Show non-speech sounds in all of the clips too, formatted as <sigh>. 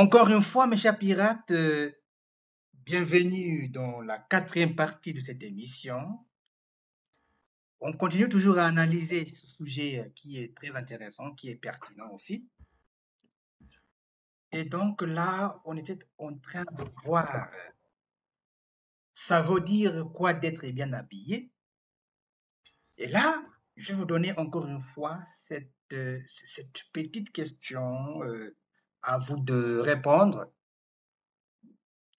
Encore une fois, mes chers pirates, euh, bienvenue dans la quatrième partie de cette émission. On continue toujours à analyser ce sujet qui est très intéressant, qui est pertinent aussi. Et donc là, on était en train de voir, ça veut dire quoi d'être bien habillé. Et là, je vais vous donner encore une fois cette, euh, petite question euh, à vous de répondre.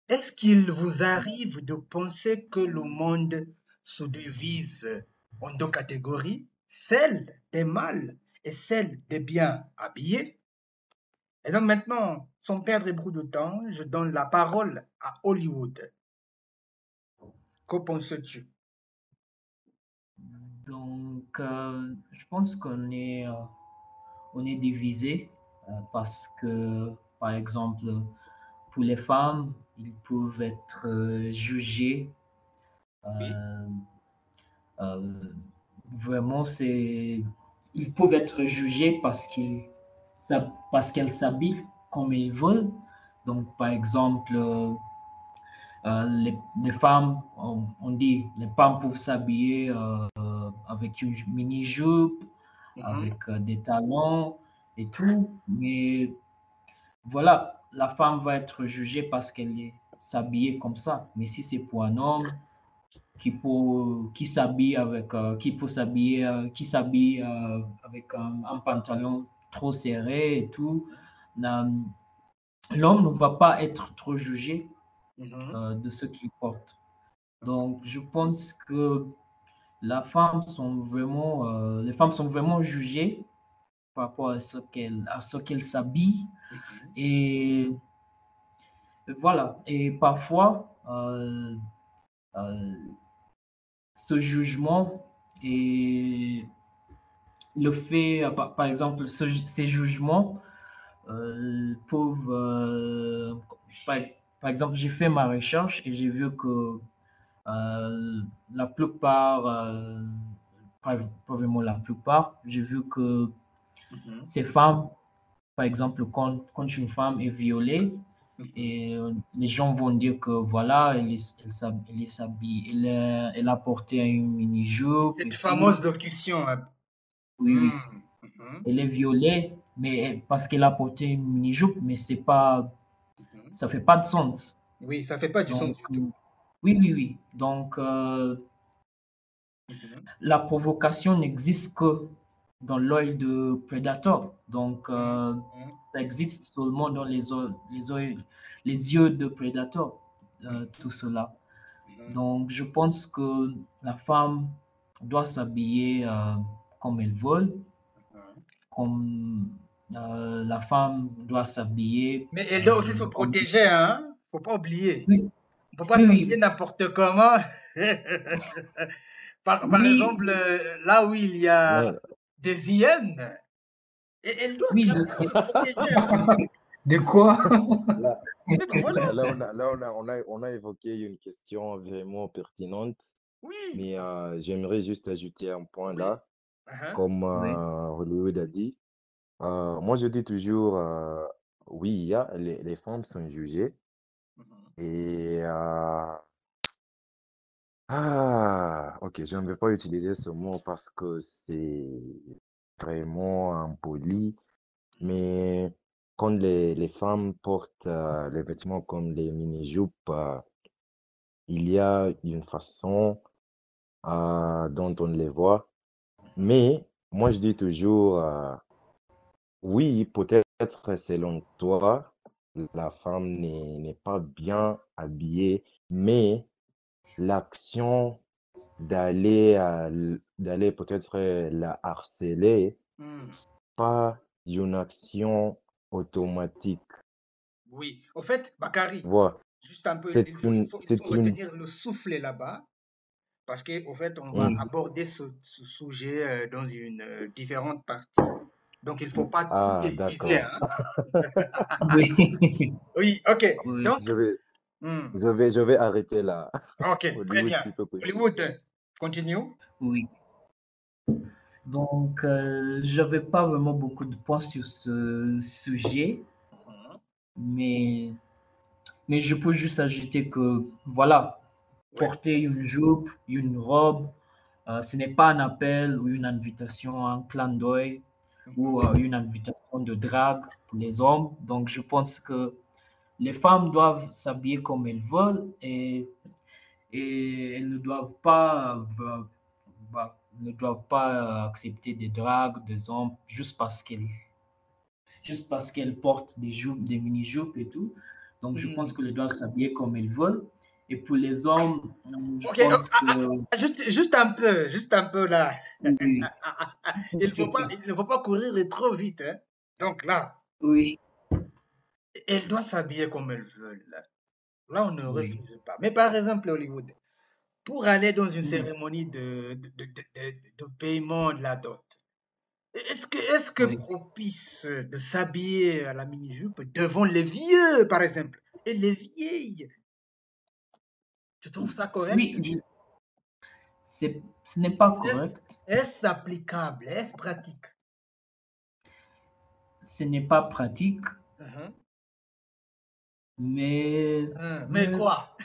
Est-ce qu'il vous arrive de penser que le monde se divise en deux catégories, celle des mâles et celle des bien habillés? Et donc maintenant, sans perdre beaucoup de temps, je donne la parole à Hollywood. Que penses-tu? Donc, euh, je pense qu'on est, euh, divisé parce que, par exemple, pour les femmes, ils peuvent être euh, jugés. Oui. euh, euh, vraiment, c'est, ils peuvent être jugés parce qu'ils, parce qu'elles s'habillent comme ils veulent. Donc, par exemple, euh, euh, les, les femmes, on, on dit, les femmes peuvent s'habiller euh, avec une mini-jupe, Mhm. avec euh, des talons et tout, mais voilà, la femme va être jugée parce qu'elle est s'habiller comme ça. Mais si c'est pour un homme qui peut, qui s'habille avec, euh, qui peut s'habiller, euh, qui s'habille euh, avec un, un pantalon trop serré et tout, l'homme ne va pas être trop jugé Mhm. de ce qu'il porte. Donc, je pense que la femme sont vraiment, les femmes sont vraiment jugées par rapport à ce qu'elles, à ce qu'elles s'habillent. Mhm. Et voilà. Et parfois, euh, euh, ce jugement et le fait, par, par exemple, ce- ces jugements euh, peuvent, par, par exemple, j'ai fait ma recherche et j'ai vu que la plupart, pas, pas vraiment la plupart, j'ai vu que Mhm. ces femmes, par exemple, quand, quand une femme est violée, Mhm. et euh, les gens vont dire que voilà, elle est, elle s'habille, elle, a- elle a porté une mini-jupe et Cette tout. fameuse locution. hein. Oui. Mhm. Mhm. Elle est violée, mais parce qu'elle a porté une mini-jupe, mais c'est pas, ça fait pas de sens. Oui, ça fait pas du sens du tout. oui, oui, oui. Donc, euh, la provocation n'existe que dans l'œil de Predator. Donc, euh, ça existe seulement dans les, yeux- les, yeux- les yeux de Predator, euh, tout cela. Donc, je pense que la femme doit s'habiller euh, comme elle veut, comme euh, la femme doit s'habiller. Mais elle doit aussi se comme- protéger, hein. Faut pas oublier. Oui, On peut pas Oui, s'habiller n'importe comment. <laughs> par, par Oui. exemple, là où il y a Ouais. Des hyènes, et elle doit oui, je sais. <laughs> De quoi? Là, voilà. là, on a, là, on a, on a, on a évoqué une question vraiment pertinente, Oui. mais euh, j'aimerais juste ajouter un point Oui. là, Hein? comme Oui. euh, Hollywood a dit. Euh, moi, je dis toujours, euh, oui, il y a, les, les femmes sont jugées Mhm. et euh, ah, ok, je ne vais pas utiliser ce mot parce que c'est vraiment impoli, mais quand les, les femmes portent euh, les vêtements comme les mini-jupes, euh, il y a une façon euh, dont on les voit. Mais moi, je dis toujours, oui, peut-être selon toi, la femme n'est pas bien habillée, mais l'action d'aller d'aller peut-être la harceler, Hmm. pas une action automatique. Oui. Au fait, Bakary, Voilà. juste un peu, il faut, il une, faut, il une, le souffle là-bas, parce qu'au fait, on va Mm. aborder ce, ce sujet euh, dans une euh, différente partie. Donc, il ne faut pas tout Ah, épuiser. d'accord. Hein? Oui. <laughs> Oui, ok. Oui. Donc, Je vais, hmm, je vais, je vais arrêter là. ok, <laughs> très Hollywood, bien. Hollywood, continue. Oui. Donc, euh, je n'avais pas vraiment beaucoup de points sur ce sujet. Mhm. Mais, mais je peux juste ajouter que, voilà, Ouais. porter une jupe, une robe, euh, ce n'est pas un appel ou une invitation, un clin d'œil ou euh, une invitation de drague pour les hommes. Donc, je pense que les femmes doivent s'habiller comme elles veulent et, et elles ne doivent pas, bah, ne doivent pas accepter des dragues des hommes juste parce qu'elles juste parce qu'elles portent des jupes, des mini-jupes et tout. Donc, je Mhm. pense qu'elles doivent s'habiller comme elles veulent. Et pour les hommes, je pense ah, ah, que ah, Juste, juste un peu, juste un peu là. oui, <laughs> Il faut pas, il ne faut pas courir trop vite. hein. Donc là, oui, elles doivent s'habiller comme elles veulent. Là, Là, on ne oui, refuse pas. Mais par exemple, Hollywood, pour aller dans une oui, cérémonie de, de, de, paiement de la dot, est-ce que, est-ce que oui. propice de s'habiller à la mini-jupe devant les vieux, par exemple, et les vieilles, tu trouves ça correct? Oui, je- c'est, ce n'est pas correct. est-ce applicable? Est-ce pratique? Ce n'est pas pratique, Mhm. Mais, Hein, Mais mais quoi?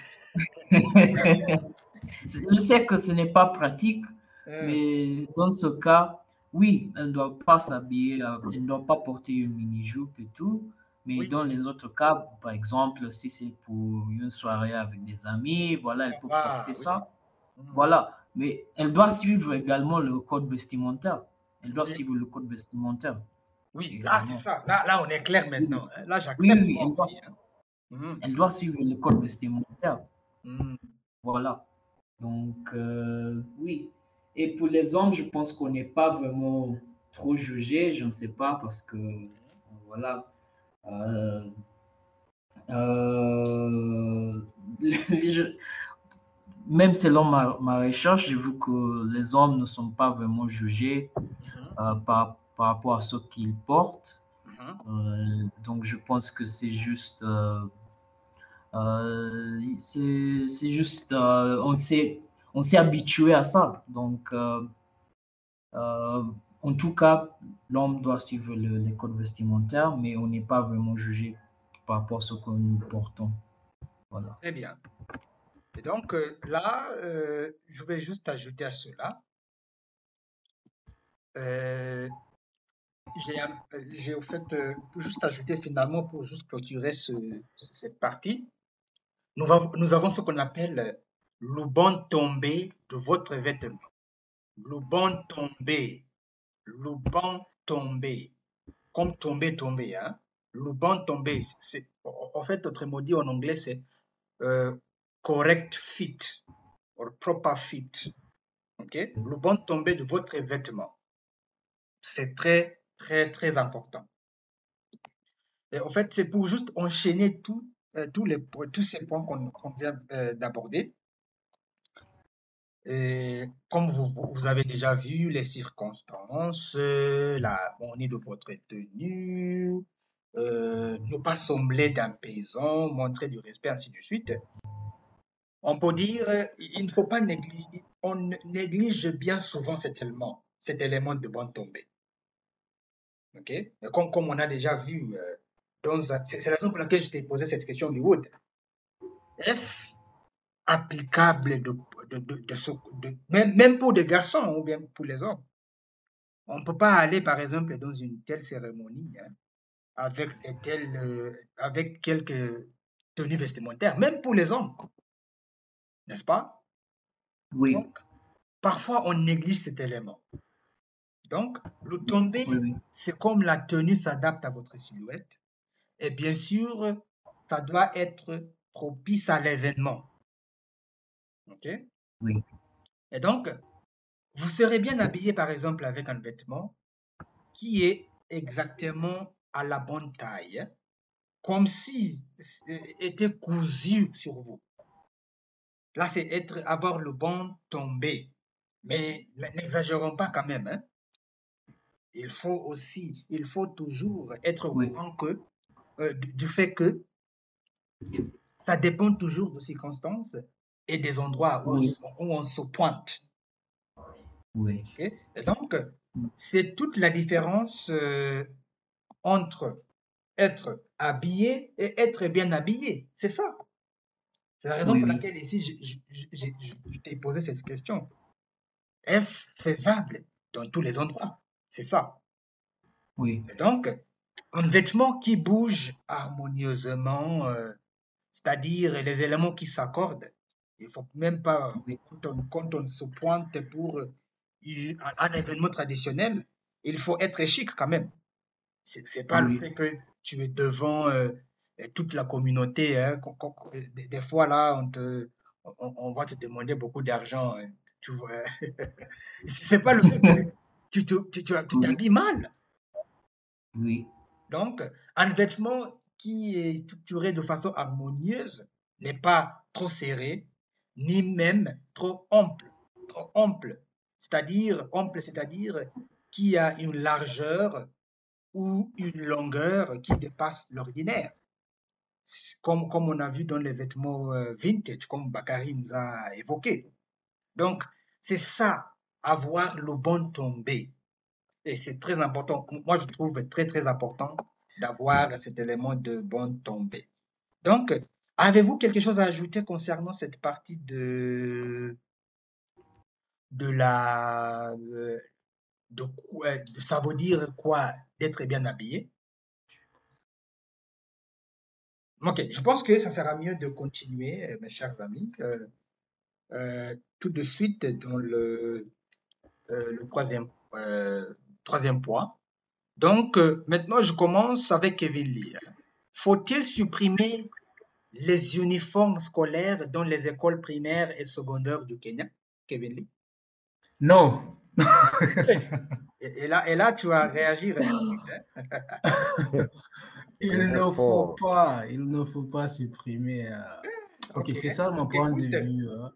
<laughs> je sais que ce n'est pas pratique, Hein, mais dans ce cas, oui, elle ne doit pas s'habiller, euh, elle ne doit pas porter une mini-jupe et tout. Mais Oui, dans les autres cas, par exemple, si c'est pour une soirée avec des amis, voilà, elle peut ah porter oui. ça. Mhm. Voilà. Mais elle doit suivre également le code vestimentaire. Elle doit Oui, suivre le code vestimentaire oui, là c'est ça. Là, là, on est clair maintenant. Là, j'accepte oui, moi elle doit, Mhm. elle doit suivre le code vestimentaire. Mhm. Voilà. Donc, euh, oui. Et pour les hommes, je pense qu'on n'est pas vraiment trop jugé, je ne sais pas, parce que, voilà, euh, euh, <laughs> même selon ma, ma recherche, j'ai vu que les hommes ne sont pas vraiment jugés Mhm. euh, par, par rapport à ce qu'ils portent. Euh, donc, je pense que c'est juste, euh, euh, c'est juste, on s'est, on s'est habitué à ça. Donc, en tout cas, l'homme doit suivre le- les codes vestimentaires, mais on n'est pas vraiment jugé par rapport à ce que nous portons. Voilà. Très bien. Et donc là, je vais juste ajouter à cela. Euh, j'ai un- euh, fait euh, juste ajouté finalement pour juste clôturer ce- cette partie. Nous, avons- nous avons ce qu'on appelle le bon tombé de votre vêtement. Le bon tombé. Le bon tombé. Comme tomber, tomber. Hein? Le bon tombé. En en fait, autrement dit en anglais, c'est euh, correct fit or proper fit. ok? Tombé de votre vêtement. C'est très, très, très important. Et en fait, c'est pour juste enchaîner tout, euh, tous, les, tous ces points qu'on vient euh, d'aborder. Comme vous, vous avez déjà vu, les circonstances, euh, la bonne de votre tenue, euh, ne pas sembler d'un paysan, montrer du respect, ainsi de suite. On peut dire, il ne faut pas négliger, on néglige bien souvent cet élément, cet élément de bonne tombée. Ok? Et comme, comme on a déjà vu, euh, c'est la raison pour laquelle je t'ai posé cette question, Hollywood. Est-ce applicable de, de, de, de ce- de- même, même pour des garçons ou bien pour les hommes? On ne peut pas aller, par exemple, dans une telle cérémonie hein, avec, telles, euh, avec quelques tenues vestimentaires, même pour les hommes, n'est-ce pas? Oui, Donc, parfois, on néglige cet élément. Donc, le tombé, oui, oui. c'est comme la tenue s'adapte à votre silhouette. Et bien sûr, ça doit être propice à l'événement. OK? oui. Et donc, vous serez bien habillé, par exemple, avec un vêtement qui est exactement à la bonne taille, comme si euh, était cousu sur vous. Là, c'est être, avoir le bon tombé. Mais n'exagérons pas quand même. hein. Il faut aussi, il faut toujours être au Oui. courant que, euh, du du fait que ça dépend toujours de circonstances et des endroits où, Oui. où on se pointe. Oui. Et donc, c'est toute la différence euh, entre être habillé et être bien habillé. C'est ça. C'est la raison Oui, pour laquelle ici, je t'ai posé cette question. Est-ce faisable dans tous les endroits? C'est ça. Oui, Et donc, un vêtement qui bouge harmonieusement, euh, c'est-à-dire les éléments qui s'accordent. Il faut même pas, Oui. quand on, quand on se pointe pour euh, un, un événement traditionnel, il faut être chic quand même. C'est c'est pas le oui, fait que tu es devant euh, toute la communauté. hein. Quand- quand- des, des fois, là, on, te, on, on va te demander beaucoup d'argent. hein. Tu vois? <laughs> C'est pas le fait que tu te- tu- tu- tu oui, t'habilles mal. oui, Donc, un vêtement qui est structuré de façon harmonieuse n'est pas trop serré, ni même trop ample. Trop ample, c'est-à-dire ample, c'est-à-dire qui a une largeur ou une longueur qui dépasse l'ordinaire. Comme, comme on a vu dans les vêtements euh, vintage, comme Bakary nous a évoqué. Donc, c'est ça, avoir le bon tombé. Et c'est très important. Moi, je trouve très, très important d'avoir cet élément de bonne tombée. Donc, avez-vous quelque chose à ajouter concernant cette partie de, de la, euh, de, quoi- ça veut dire quoi d'être bien habillé? Ok, je pense que ça sera mieux de continuer, euh, mes chers amis, euh, tout de suite dans le, le troisième, euh, troisième point. Donc, euh, maintenant, je commence avec Kevin Lee. Faut-il supprimer les uniformes scolaires dans les écoles primaires et secondaires du Kenya, Kevin Lee? Non. Et, et là, et là, tu vas réagir. hein. <laughs> Il ne faut pas, il ne faut pas supprimer. euh, Ok, c'est ça mon on point de vue. hein.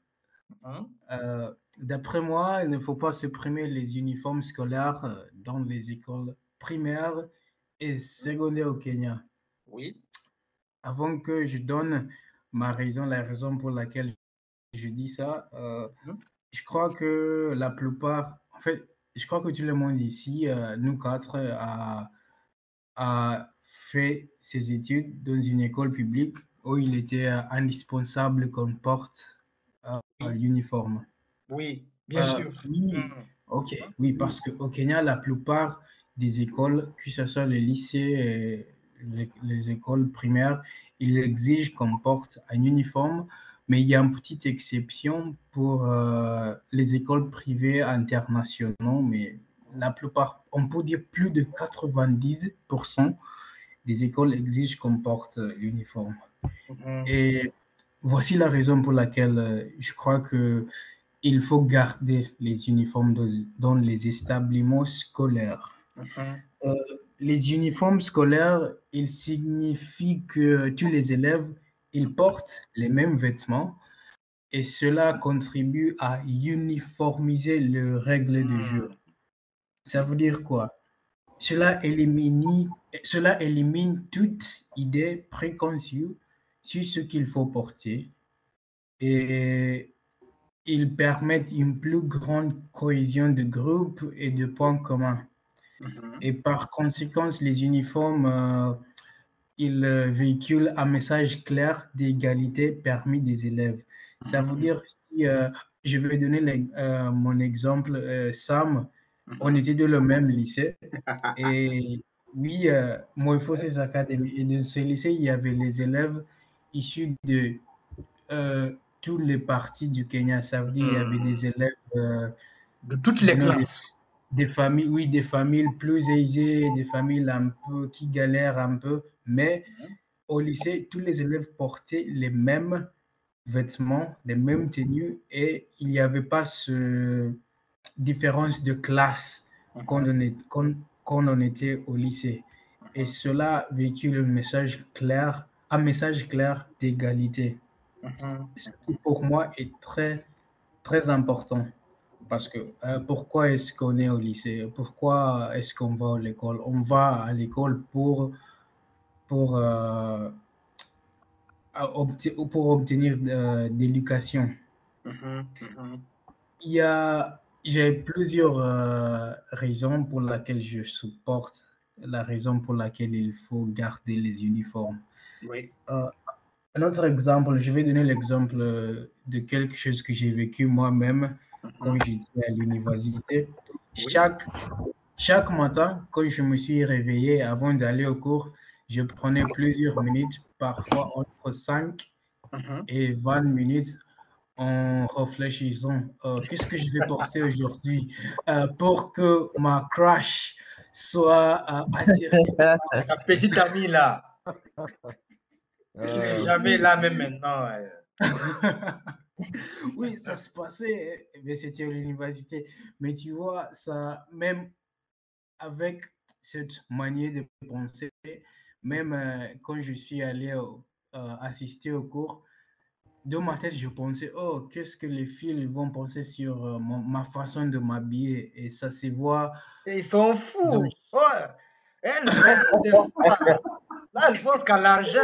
Hein? Euh, D'après moi, il ne faut pas supprimer les uniformes scolaires euh, dans les écoles primaires et secondaires au Kenya. Oui, Avant que je donne ma raison, la raison pour laquelle je dis ça, euh, Mhm. je crois que la plupart, en fait, je crois que tout le monde ici, euh, nous quatre, a, a fait ses études dans une école publique où il était indispensable qu'on porte euh, l'uniforme. Oui, bien Euh, sûr. oui, Hmm. ok, oui, parce qu'au Kenya, la plupart des écoles, que ce soit les lycées et les, les écoles primaires, ils exigent qu'on porte un uniforme, mais il y a une petite exception pour euh, les écoles privées internationaux, mais la plupart, on peut dire plus de 90% des écoles exigent qu'on porte euh, l'uniforme. Mhm. Et voici la raison pour laquelle je crois que il faut garder les uniformes dans, dans les établissements scolaires. Mhm. Euh, les uniformes scolaires, ils signifient que tous les élèves, ils portent les mêmes vêtements et cela contribue à uniformiser les règles de jeu. Hmm. Ça veut dire quoi? Cela élimine, cela élimine toute idée préconçue sur ce qu'il faut porter et ils permettent une plus grande cohésion de groupe et de points communs. Mhm. Et par conséquent, les uniformes, euh, ils euh, véhiculent un message clair d'égalité parmi des élèves. Ça veut Mhm. dire, si euh, je vais donner euh, mon exemple, Sam, on Mhm. était dans le même lycée. <laughs> Et oui, euh, Morphosis Academy. Et dans ce lycée, il y avait les élèves issus de toutes les parties du Kenya. Ça veut dire il y avait Hmm. des élèves euh, De toutes les des, classes. des familles, oui, des familles plus aisées, des familles un peu qui galèrent un peu. Mais Mhm. au lycée, tous les élèves portaient les mêmes vêtements, les mêmes tenues et il n'y avait pas ce différence de classe quand on, est, quand, quand on était au lycée. Et Mhm. cela véhicule un message clair, un message clair d'égalité. Mhm. Ce qui pour moi est très, très important. Parce que euh, pourquoi est-ce qu'on est au lycée? Pourquoi est-ce qu'on va à l'école? On va à l'école pour, pour, euh, pour obtenir de, d'éducation. Mhm. Mhm. Il y a, j'ai plusieurs euh, raisons pour lesquelles je supporte la raison pour laquelle il faut garder les uniformes. Oui. Un autre exemple, je vais donner l'exemple de quelque chose que j'ai vécu moi-même quand Mhm. j'étais à l'université. Chaque, chaque matin, quand je me suis réveillé avant d'aller au cours, je prenais plusieurs minutes, parfois entre 5 Mhm. et 20 minutes en réfléchissant euh, qu'est-ce que je vais porter aujourd'hui euh, pour que ma crush soit euh, attirée. <laughs> Ta petite amie là, <laughs> Euh, jamais là même maintenant. <laughs> oui, ça se passait, mais c'était à l'université. Mais tu vois, ça, même avec cette manière de penser, même euh, quand je suis allé au- euh, assister au cours, dans ma tête, je pensais, oh, qu'est-ce que les filles vont penser sur euh, mon- ma façon de m'habiller? Et ça se voit. Ils sont fous. dans- Ouais. Elles ne s'en foutent de toi. Là, je pense qu'à l'argent,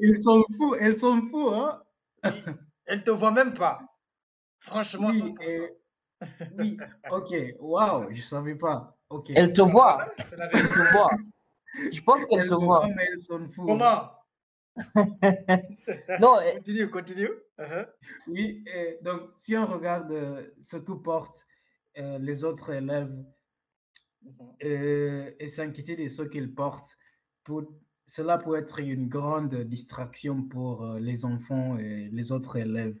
Ils sont fous, elles sont fous, hein? elles ne te voient même pas. Franchement, Oui, 100%. et- oui, ok, waouh, je savais pas. Ok. Elle te voit, la elle te voit. Je pense qu'elle te voit. voient, mais elles sont fous. hein. Comment? <laughs> Non, Continue, continue. Uh-huh. Oui, et donc si on regarde euh, ce que portent euh, les autres élèves Mhm. euh, et s'inquiéter de ce qu'ils portent, pour, cela peut être une grande distraction pour euh, les enfants et les autres élèves.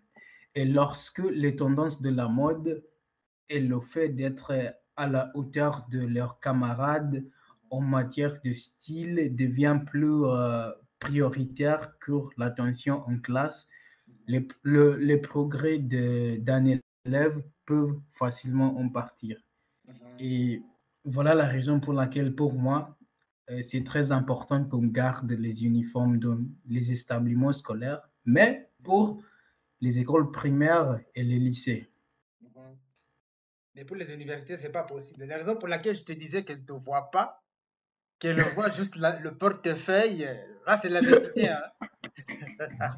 Et lorsque les tendances de la mode et le fait d'être à la hauteur de leurs camarades en matière de style devient plus euh, prioritaire que l'attention en classe, les, le- les progrès d'un élève peuvent facilement en partir. Mhm. Et voilà la raison pour laquelle, pour moi, c'est très important qu'on garde les uniformes dans les établissements scolaires, mais pour les écoles primaires et les lycées. Mhm. Mais pour les universités, ce n'est pas possible. La raison pour laquelle je te disais qu'elles ne te voient pas, qu'elles <laughs> voient juste la- le portefeuille, euh, là, c'est la vérité. hein. <laughs>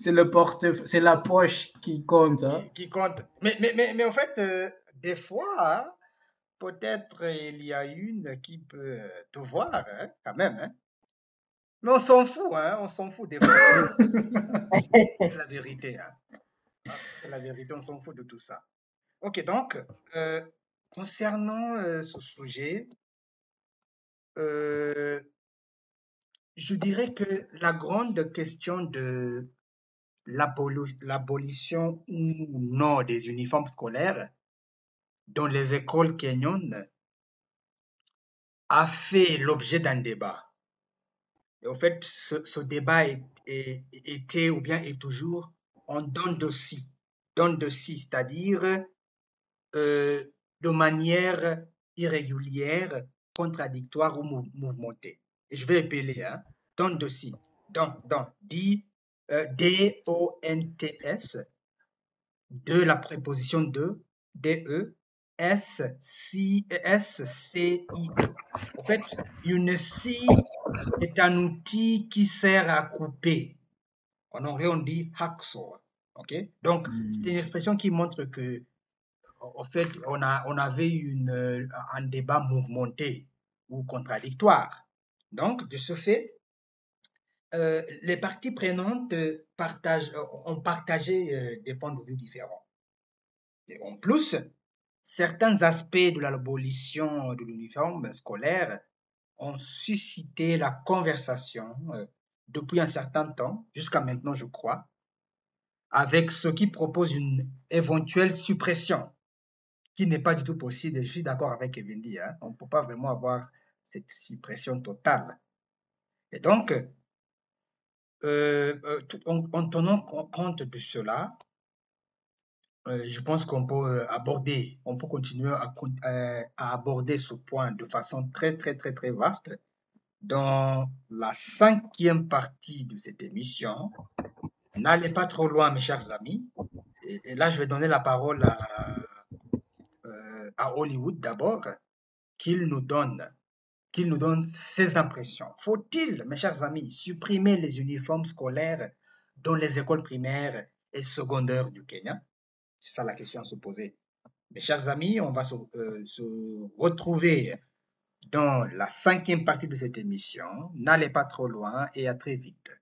C'est le portefeuille, c'est la poche qui compte. hein. qui, qui compte. Mais, mais, mais, mais en fait, euh, des fois, hein, peut-être il y a une qui peut te voir, hein, quand même. hein. Mais on s'en fout, hein, on s'en fout des. C'est la vérité. Ah, C'est la vérité, on s'en fout de tout ça. Ok, donc, euh, concernant euh, ce sujet, euh, je dirais que la grande question de l'abolition ou non des uniformes scolaires dans les écoles kenyanes a fait l'objet d'un débat. Et en fait, ce, débat était ou bien est toujours en dents de dents de scie, c'est-à-dire euh, de manière irrégulière, contradictoire ou mou- mouvementée. Et je vais épeler, hein, dents de scie, dents, dents, D, euh, D-O-N-T-S, de la préposition de, D-E, S, C, S, C, I. En fait, une scie est un outil qui sert à couper. En anglais, on dit hacksaw. OK? Donc, c'est une expression qui montre que, en fait, on, a, on avait une, euh, un débat mouvementé ou contradictoire. Donc, de ce fait, euh, les parties prenantes partagent, ont partagé euh, des points de vue différents. Et en plus, certains aspects de l'abolition de l'uniforme scolaire ont suscité la conversation euh, depuis un certain temps, jusqu'à maintenant, je crois, avec ceux qui proposent une éventuelle suppression, qui n'est pas du tout possible. Je suis d'accord avec Evendi, hein, on ne peut pas vraiment avoir cette suppression totale. Et donc, euh, euh, en, en tenant co- compte de cela, euh, je pense qu'on peut euh, aborder, on peut continuer euh, à aborder ce point de façon très, très, très, très vaste dans la cinquième partie de cette émission. N'allez pas trop loin, mes chers amis. Et, là, je vais donner la parole à, à Hollywood d'abord, qu'il nous donne, qu'il nous donne ses impressions. Faut-il, mes chers amis, supprimer les uniformes scolaires dans les écoles primaires et secondaires du Kenya? C'est ça la question à se poser. Mes chers amis, on va se, euh, se retrouver dans la cinquième partie de cette émission. N'allez pas trop loin et à très vite.